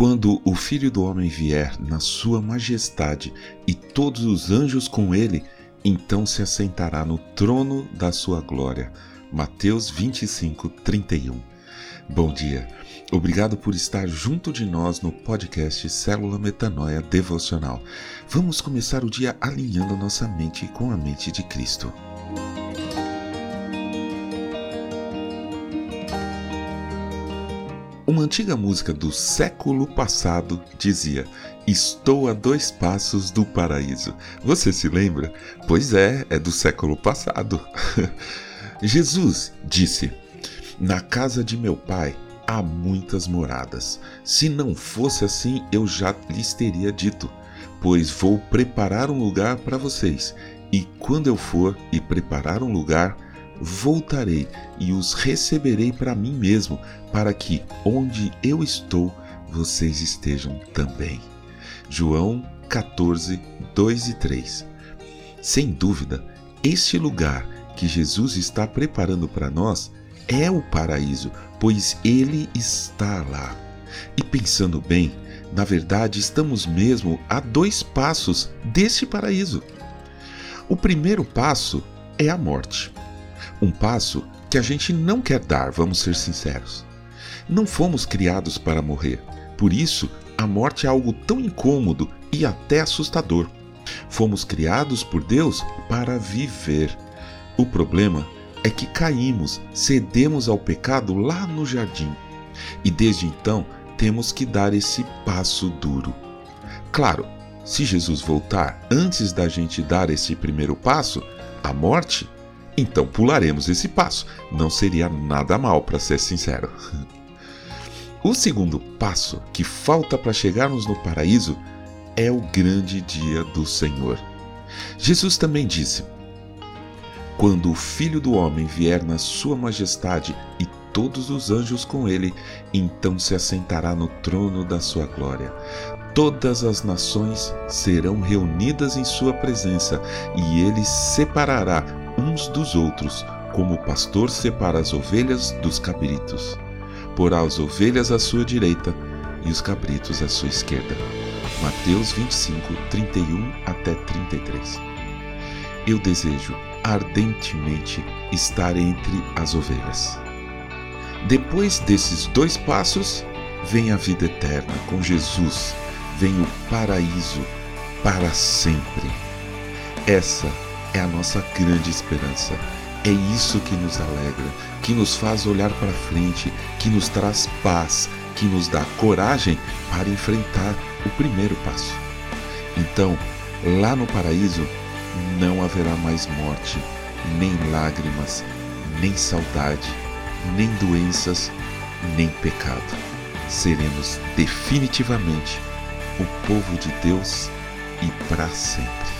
Quando o Filho do Homem vier na sua majestade e todos os anjos com ele, então se assentará no trono da sua glória. Mateus 25, 31. Bom dia. Obrigado por estar junto de nós no podcast Célula Metanoia Devocional. Vamos começar o dia alinhando nossa mente com a mente de Cristo. Uma antiga música do século passado dizia: Estou a dois passos do paraíso. Você se lembra? Pois é, é do século passado. Jesus disse: Na casa de meu pai há muitas moradas. Se não fosse assim, eu já lhes teria dito, pois vou preparar um lugar para vocês. E quando eu for e preparar um lugar, voltarei e os receberei para mim mesmo, para que onde eu estou, vocês estejam também. João 14, 2 e 3. Sem dúvida, este lugar que Jesus está preparando para nós é o paraíso, pois ele está lá. E pensando bem, na verdade, estamos mesmo a dois passos deste paraíso. O primeiro passo é a morte. Um passo que a gente não quer dar, vamos ser sinceros. Não fomos criados para morrer, por isso a morte é algo tão incômodo e até assustador. Fomos criados por Deus para viver. O problema é que caímos, cedemos ao pecado lá no jardim. E desde então temos que dar esse passo duro. Claro, se Jesus voltar antes da gente dar esse primeiro passo, a morte, então pularemos esse passo. Não seria nada mal, para ser sincero. O segundo passo que falta para chegarmos no paraíso é o grande dia do Senhor. Jesus também disse: Quando o Filho do Homem vier na sua majestade e todos os anjos com ele, então se assentará no trono da sua glória. Todas as nações serão reunidas em sua presença, e ele separará uns dos outros, como o pastor separa as ovelhas dos cabritos. Porá as ovelhas à sua direita e os cabritos à sua esquerda. Mateus 25, 31 até 33. Eu desejo ardentemente estar entre as ovelhas. Depois desses dois passos, vem a vida eterna com Jesus, vem o paraíso para sempre. Essa é a nossa grande esperança. É isso que nos alegra, que nos faz olhar para frente, que nos traz paz, que nos dá coragem para enfrentar o primeiro passo. Então, lá no paraíso, não haverá mais morte, nem lágrimas, nem saudade, nem doenças, nem pecado. Seremos definitivamente o povo de Deus e para sempre.